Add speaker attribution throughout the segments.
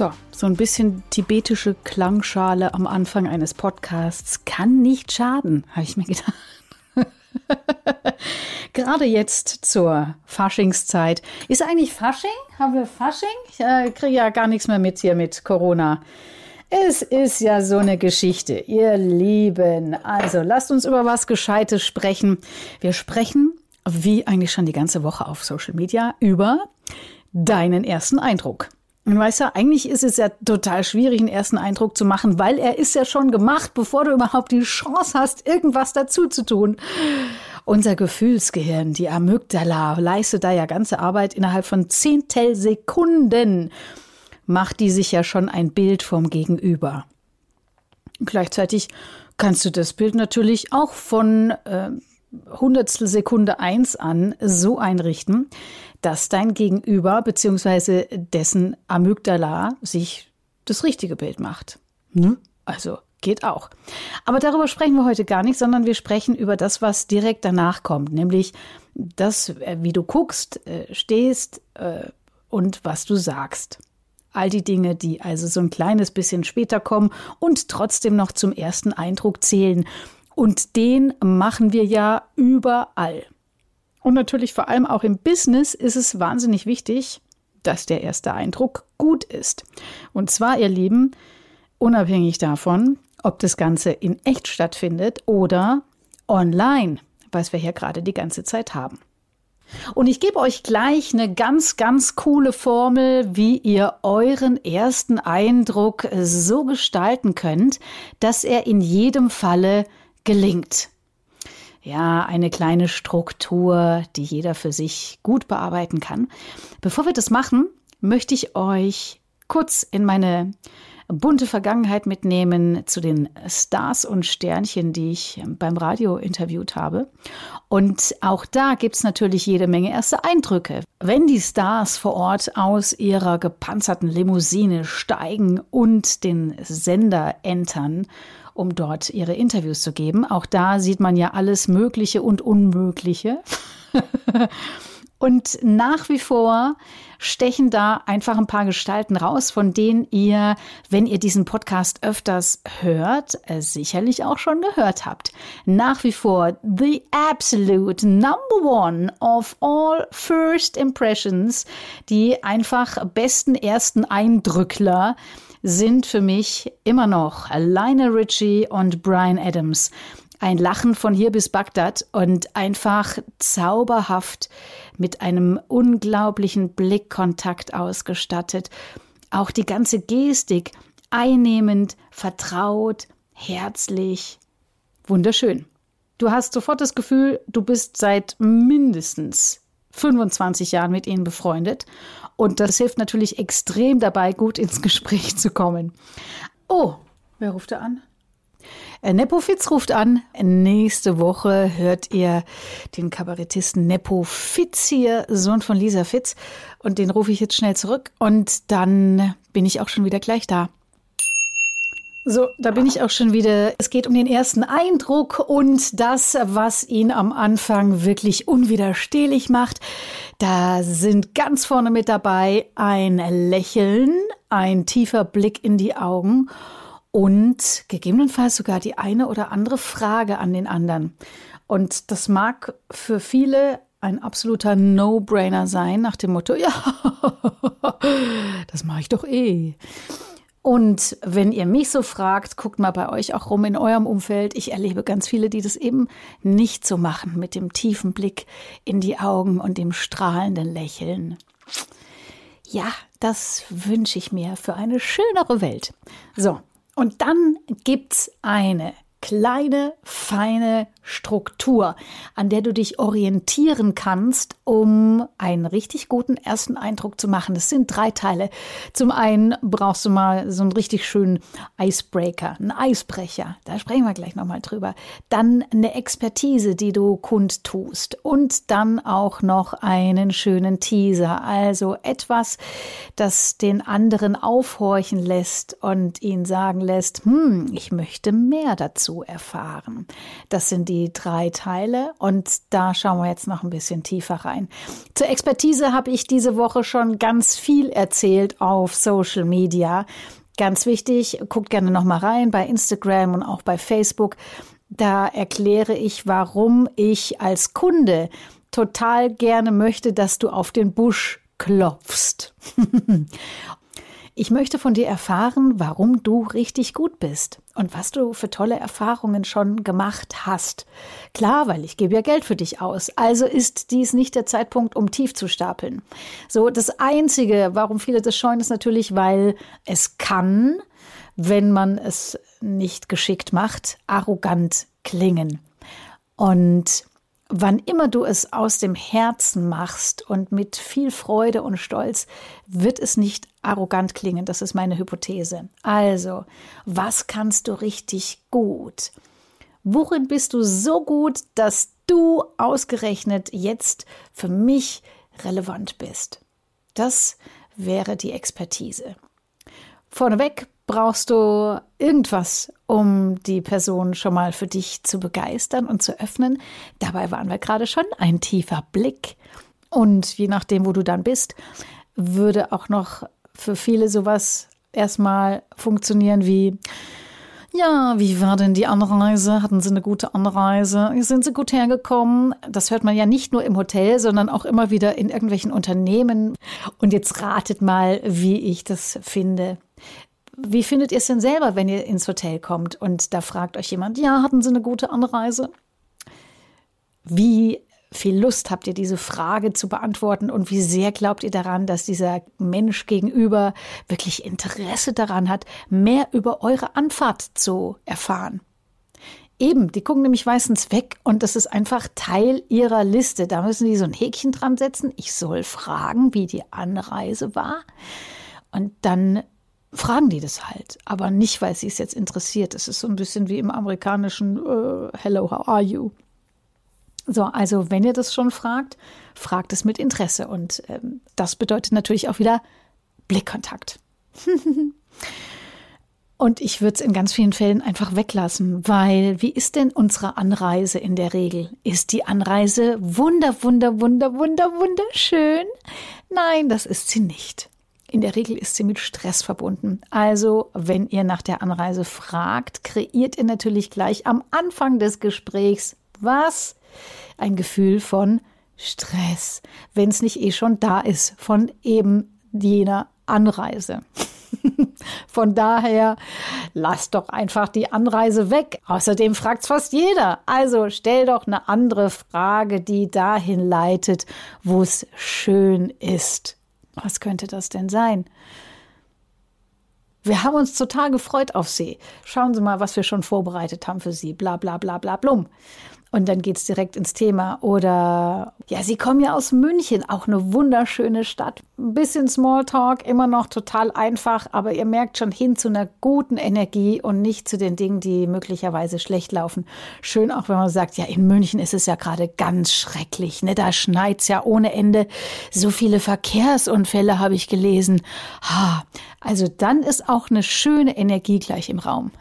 Speaker 1: So, so ein bisschen tibetische Klangschale am Anfang eines Podcasts kann nicht schaden, habe ich mir gedacht. Gerade jetzt zur Faschingszeit. Ist eigentlich Fasching? Haben wir Fasching? Ich äh, kriege ja gar nichts mehr mit hier mit Corona. Es ist ja so eine Geschichte, ihr Lieben. Also lasst uns über was Gescheites sprechen. Wir sprechen, wie eigentlich schon die ganze Woche auf Social Media, über deinen ersten Eindruck. Und weißt du, eigentlich ist es ja total schwierig, einen ersten Eindruck zu machen, weil er ist ja schon gemacht, bevor du überhaupt die Chance hast, irgendwas dazu zu tun. Unser Gefühlsgehirn, die Amygdala, leistet da ja ganze Arbeit innerhalb von Zehntelsekunden, macht die sich ja schon ein Bild vom Gegenüber. Gleichzeitig kannst du das Bild natürlich auch von äh, Hundertstel Sekunde eins an so einrichten, dass dein Gegenüber bzw. dessen Amygdala sich das richtige Bild macht. Ne? Also geht auch. Aber darüber sprechen wir heute gar nicht, sondern wir sprechen über das, was direkt danach kommt, nämlich das, äh, wie du guckst, äh, stehst äh, und was du sagst. All die Dinge, die also so ein kleines bisschen später kommen und trotzdem noch zum ersten Eindruck zählen. Und den machen wir ja überall. Und natürlich vor allem auch im Business ist es wahnsinnig wichtig, dass der erste Eindruck gut ist. Und zwar, ihr Lieben, unabhängig davon, ob das Ganze in echt stattfindet oder online, was wir hier gerade die ganze Zeit haben. Und ich gebe euch gleich eine ganz, ganz coole Formel, wie ihr euren ersten Eindruck so gestalten könnt, dass er in jedem Falle gelingt ja, eine kleine Struktur, die jeder für sich gut bearbeiten kann. Bevor wir das machen, möchte ich euch kurz in meine bunte Vergangenheit mitnehmen zu den Stars und Sternchen, die ich beim Radio interviewt habe. Und auch da gibt es natürlich jede Menge erste Eindrücke. Wenn die Stars vor Ort aus ihrer gepanzerten Limousine steigen und den Sender entern um dort ihre Interviews zu geben. Auch da sieht man ja alles Mögliche und Unmögliche. und nach wie vor stechen da einfach ein paar Gestalten raus, von denen ihr, wenn ihr diesen Podcast öfters hört, sicherlich auch schon gehört habt. Nach wie vor the absolute number one of all first impressions, die einfach besten ersten Eindrückler sind für mich immer noch Lionel Richie und Brian Adams. Ein Lachen von hier bis Bagdad und einfach zauberhaft mit einem unglaublichen Blickkontakt ausgestattet. Auch die ganze Gestik einnehmend, vertraut, herzlich, wunderschön. Du hast sofort das Gefühl, du bist seit mindestens 25 Jahren mit ihnen befreundet und das hilft natürlich extrem dabei, gut ins Gespräch zu kommen. Oh, wer ruft da an? Äh, Nepo Fitz ruft an. Nächste Woche hört ihr den Kabarettisten Nepo Fitz hier, Sohn von Lisa Fitz. Und den rufe ich jetzt schnell zurück. Und dann bin ich auch schon wieder gleich da. So, da bin ich auch schon wieder. Es geht um den ersten Eindruck und das, was ihn am Anfang wirklich unwiderstehlich macht. Da sind ganz vorne mit dabei ein Lächeln, ein tiefer Blick in die Augen und gegebenenfalls sogar die eine oder andere Frage an den anderen. Und das mag für viele ein absoluter No-Brainer sein, nach dem Motto, ja, das mache ich doch eh. Und wenn ihr mich so fragt, guckt mal bei euch auch rum in eurem Umfeld. Ich erlebe ganz viele, die das eben nicht so machen mit dem tiefen Blick in die Augen und dem strahlenden Lächeln. Ja, das wünsche ich mir für eine schönere Welt. So, und dann gibt's eine kleine, feine Struktur, an der du dich orientieren kannst, um einen richtig guten ersten Eindruck zu machen. Das sind drei Teile. Zum einen brauchst du mal so einen richtig schönen Icebreaker, einen Eisbrecher. Da sprechen wir gleich nochmal drüber. Dann eine Expertise, die du kundtust. Und dann auch noch einen schönen Teaser. Also etwas, das den anderen aufhorchen lässt und ihn sagen lässt, hm, ich möchte mehr dazu dazu erfahren. Das sind die drei Teile und da schauen wir jetzt noch ein bisschen tiefer rein. Zur Expertise habe ich diese Woche schon ganz viel erzählt auf Social Media. Ganz wichtig, guckt gerne noch mal rein bei Instagram und auch bei Facebook. Da erkläre ich, warum ich als Kunde total gerne möchte, dass du auf den Busch klopfst. Ich möchte von dir erfahren, warum du richtig gut bist und was du für tolle Erfahrungen schon gemacht hast. Klar, weil ich gebe ja Geld für dich aus. Also ist dies nicht der Zeitpunkt, um tief zu stapeln. So, das Einzige, warum viele das scheuen, ist natürlich, weil es kann, wenn man es nicht geschickt macht, arrogant klingen. Und Wann immer du es aus dem Herzen machst und mit viel Freude und Stolz, wird es nicht arrogant klingen. Das ist meine Hypothese. Also, was kannst du richtig gut? Worin bist du so gut, dass du ausgerechnet jetzt für mich relevant bist? Das wäre die Expertise. Vorneweg brauchst du irgendwas, um die Person schon mal für dich zu begeistern und zu öffnen. Dabei waren wir gerade schon ein tiefer Blick. Und je nachdem, wo du dann bist, würde auch noch für viele sowas erstmal funktionieren wie, ja, wie war denn die Anreise? Hatten Sie eine gute Anreise? Sind Sie gut hergekommen? Das hört man ja nicht nur im Hotel, sondern auch immer wieder in irgendwelchen Unternehmen. Und jetzt ratet mal, wie ich das finde. Wie findet ihr es denn selber, wenn ihr ins Hotel kommt und da fragt euch jemand, ja, hatten Sie eine gute Anreise? Wie viel Lust habt ihr, diese Frage zu beantworten und wie sehr glaubt ihr daran, dass dieser Mensch gegenüber wirklich Interesse daran hat, mehr über eure Anfahrt zu erfahren? Eben, die gucken nämlich meistens weg und das ist einfach Teil ihrer Liste. Da müssen die so ein Häkchen dran setzen. Ich soll fragen, wie die Anreise war. Und dann fragen die das halt, aber nicht, weil sie es jetzt interessiert. Es ist so ein bisschen wie im amerikanischen uh, Hello, how are you? So, also wenn ihr das schon fragt, fragt es mit Interesse und ähm, das bedeutet natürlich auch wieder Blickkontakt. und ich würde es in ganz vielen Fällen einfach weglassen, weil wie ist denn unsere Anreise in der Regel? Ist die Anreise wunder, wunder, wunder, wunder, wunderschön? Nein, das ist sie nicht. In der Regel ist sie mit Stress verbunden. Also, wenn ihr nach der Anreise fragt, kreiert ihr natürlich gleich am Anfang des Gesprächs was? Ein Gefühl von Stress, wenn es nicht eh schon da ist, von eben jener Anreise. Von daher lass doch einfach die Anreise weg. Außerdem fragt fast jeder. Also stell doch eine andere Frage, die dahin leitet, wo es schön ist. Was könnte das denn sein? Wir haben uns total gefreut auf Sie. Schauen Sie mal, was wir schon vorbereitet haben für Sie. Bla bla bla bla blum. Und dann geht's direkt ins Thema. Oder ja, Sie kommen ja aus München, auch eine wunderschöne Stadt. Ein bisschen Smalltalk, immer noch total einfach, aber ihr merkt schon hin zu einer guten Energie und nicht zu den Dingen, die möglicherweise schlecht laufen. Schön auch, wenn man sagt, ja, in München ist es ja gerade ganz schrecklich. Ne? Da schneit's ja ohne Ende. So viele Verkehrsunfälle habe ich gelesen. Ha, also dann ist auch eine schöne Energie gleich im Raum.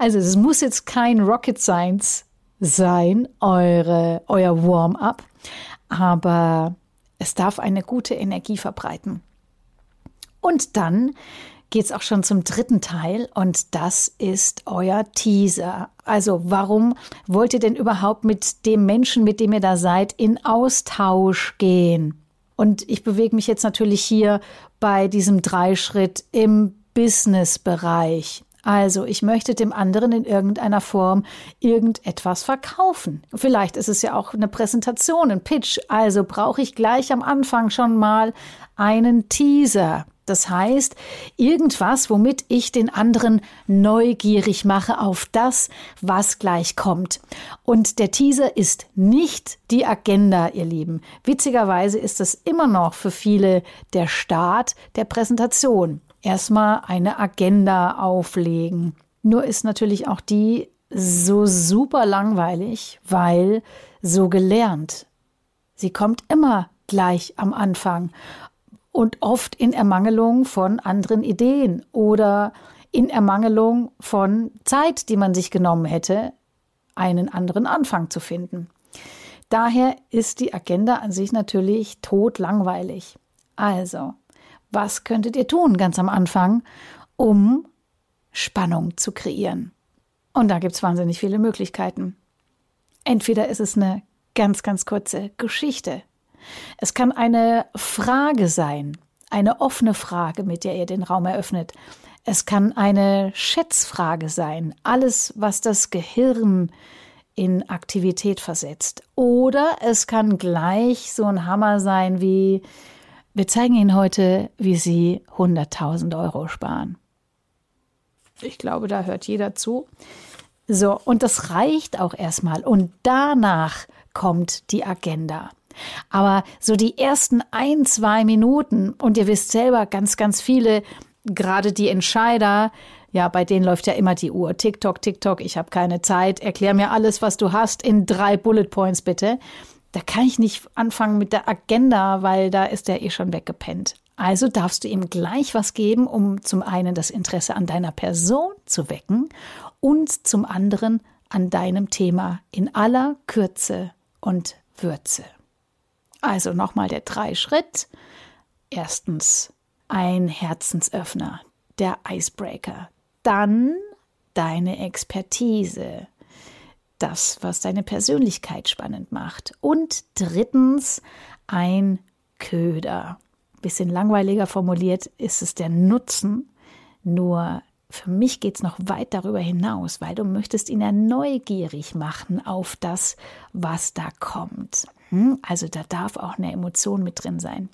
Speaker 1: Also es muss jetzt kein Rocket Science sein, eure, euer Warm-up, aber es darf eine gute Energie verbreiten. Und dann geht es auch schon zum dritten Teil und das ist euer Teaser. Also warum wollt ihr denn überhaupt mit dem Menschen, mit dem ihr da seid, in Austausch gehen? Und ich bewege mich jetzt natürlich hier bei diesem Dreischritt im Business-Bereich. Also, ich möchte dem anderen in irgendeiner Form irgendetwas verkaufen. Vielleicht ist es ja auch eine Präsentation, ein Pitch. Also brauche ich gleich am Anfang schon mal einen Teaser. Das heißt, irgendwas, womit ich den anderen neugierig mache auf das, was gleich kommt. Und der Teaser ist nicht die Agenda, ihr Lieben. Witzigerweise ist das immer noch für viele der Start der Präsentation. Erstmal eine Agenda auflegen. Nur ist natürlich auch die so super langweilig, weil so gelernt. Sie kommt immer gleich am Anfang und oft in Ermangelung von anderen Ideen oder in Ermangelung von Zeit, die man sich genommen hätte, einen anderen Anfang zu finden. Daher ist die Agenda an sich natürlich totlangweilig. Also, was könntet ihr tun ganz am Anfang, um Spannung zu kreieren? Und da gibt es wahnsinnig viele Möglichkeiten. Entweder ist es eine ganz, ganz kurze Geschichte, es kann eine Frage sein, eine offene Frage, mit der ihr den Raum eröffnet. Es kann eine Schätzfrage sein, alles, was das Gehirn in Aktivität versetzt. Oder es kann gleich so ein Hammer sein wie, wir zeigen Ihnen heute, wie Sie 100.000 Euro sparen. Ich glaube, da hört jeder zu. So, und das reicht auch erstmal. Und danach kommt die Agenda. Aber so die ersten ein, zwei Minuten, und ihr wisst selber, ganz, ganz viele, gerade die Entscheider, ja, bei denen läuft ja immer die Uhr. TikTok, TikTok, ich habe keine Zeit. Erklär mir alles, was du hast, in drei Bullet Points bitte. Da kann ich nicht anfangen mit der Agenda, weil da ist er eh schon weggepennt. Also darfst du ihm gleich was geben, um zum einen das Interesse an deiner Person zu wecken und zum anderen an deinem Thema in aller Kürze und Würze. Also nochmal der drei Schritt. Erstens ein Herzensöffner, der Icebreaker. Dann deine Expertise, das, was deine Persönlichkeit spannend macht. Und drittens ein Köder. Bisschen langweiliger formuliert ist es der Nutzen, nur für mich geht es noch weit darüber hinaus, weil du möchtest ihn ja neugierig machen auf das, was da kommt. Hm? Also da darf auch eine Emotion mit drin sein.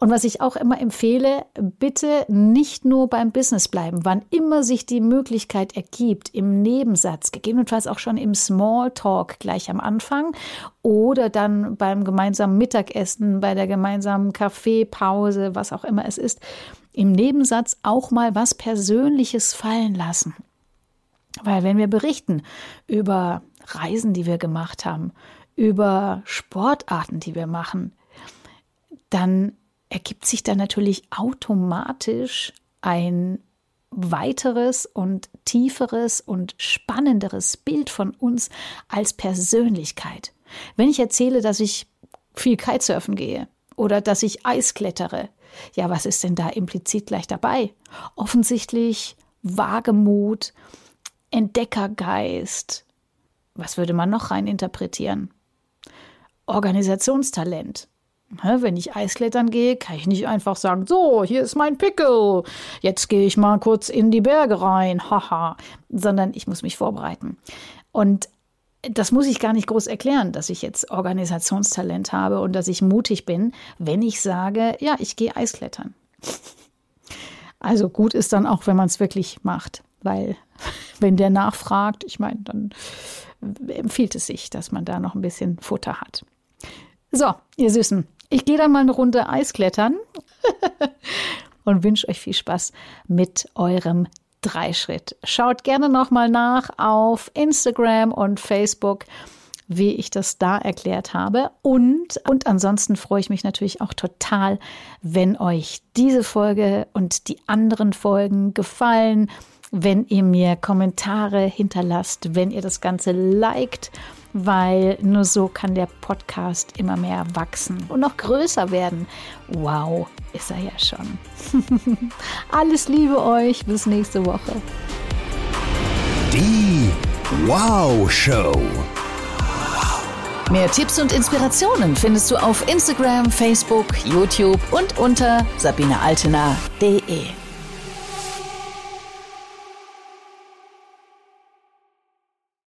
Speaker 1: Und was ich auch immer empfehle, bitte nicht nur beim Business bleiben, wann immer sich die Möglichkeit ergibt, im Nebensatz, gegebenenfalls auch schon im Smalltalk gleich am Anfang oder dann beim gemeinsamen Mittagessen, bei der gemeinsamen Kaffeepause, was auch immer es ist, im Nebensatz auch mal was Persönliches fallen lassen. Weil wenn wir berichten über Reisen, die wir gemacht haben, über Sportarten, die wir machen, dann ergibt sich da natürlich automatisch ein weiteres und tieferes und spannenderes Bild von uns als Persönlichkeit. Wenn ich erzähle, dass ich viel Kitesurfen gehe oder dass ich Eis klettere, ja, was ist denn da implizit gleich dabei? Offensichtlich Wagemut, Entdeckergeist. Was würde man noch rein interpretieren? Organisationstalent. Wenn ich Eisklettern gehe, kann ich nicht einfach sagen, so, hier ist mein Pickel, jetzt gehe ich mal kurz in die Berge rein, haha, sondern ich muss mich vorbereiten. Und das muss ich gar nicht groß erklären, dass ich jetzt Organisationstalent habe und dass ich mutig bin, wenn ich sage, ja, ich gehe Eisklettern. Also gut ist dann auch, wenn man es wirklich macht, weil wenn der nachfragt, ich meine, dann empfiehlt es sich, dass man da noch ein bisschen Futter hat. So, ihr Süßen, ich gehe dann mal eine Runde Eisklettern und wünsche euch viel Spaß mit eurem Dreischritt. Schaut gerne nochmal nach auf Instagram und Facebook wie ich das da erklärt habe. Und, und ansonsten freue ich mich natürlich auch total, wenn euch diese Folge und die anderen Folgen gefallen, wenn ihr mir Kommentare hinterlasst, wenn ihr das Ganze liked weil nur so kann der Podcast immer mehr wachsen und noch größer werden. Wow, ist er ja schon. Alles Liebe euch, bis nächste Woche.
Speaker 2: Die Wow Show.
Speaker 3: Mehr Tipps und Inspirationen findest du auf Instagram, Facebook, YouTube und unter sabinealtener.de.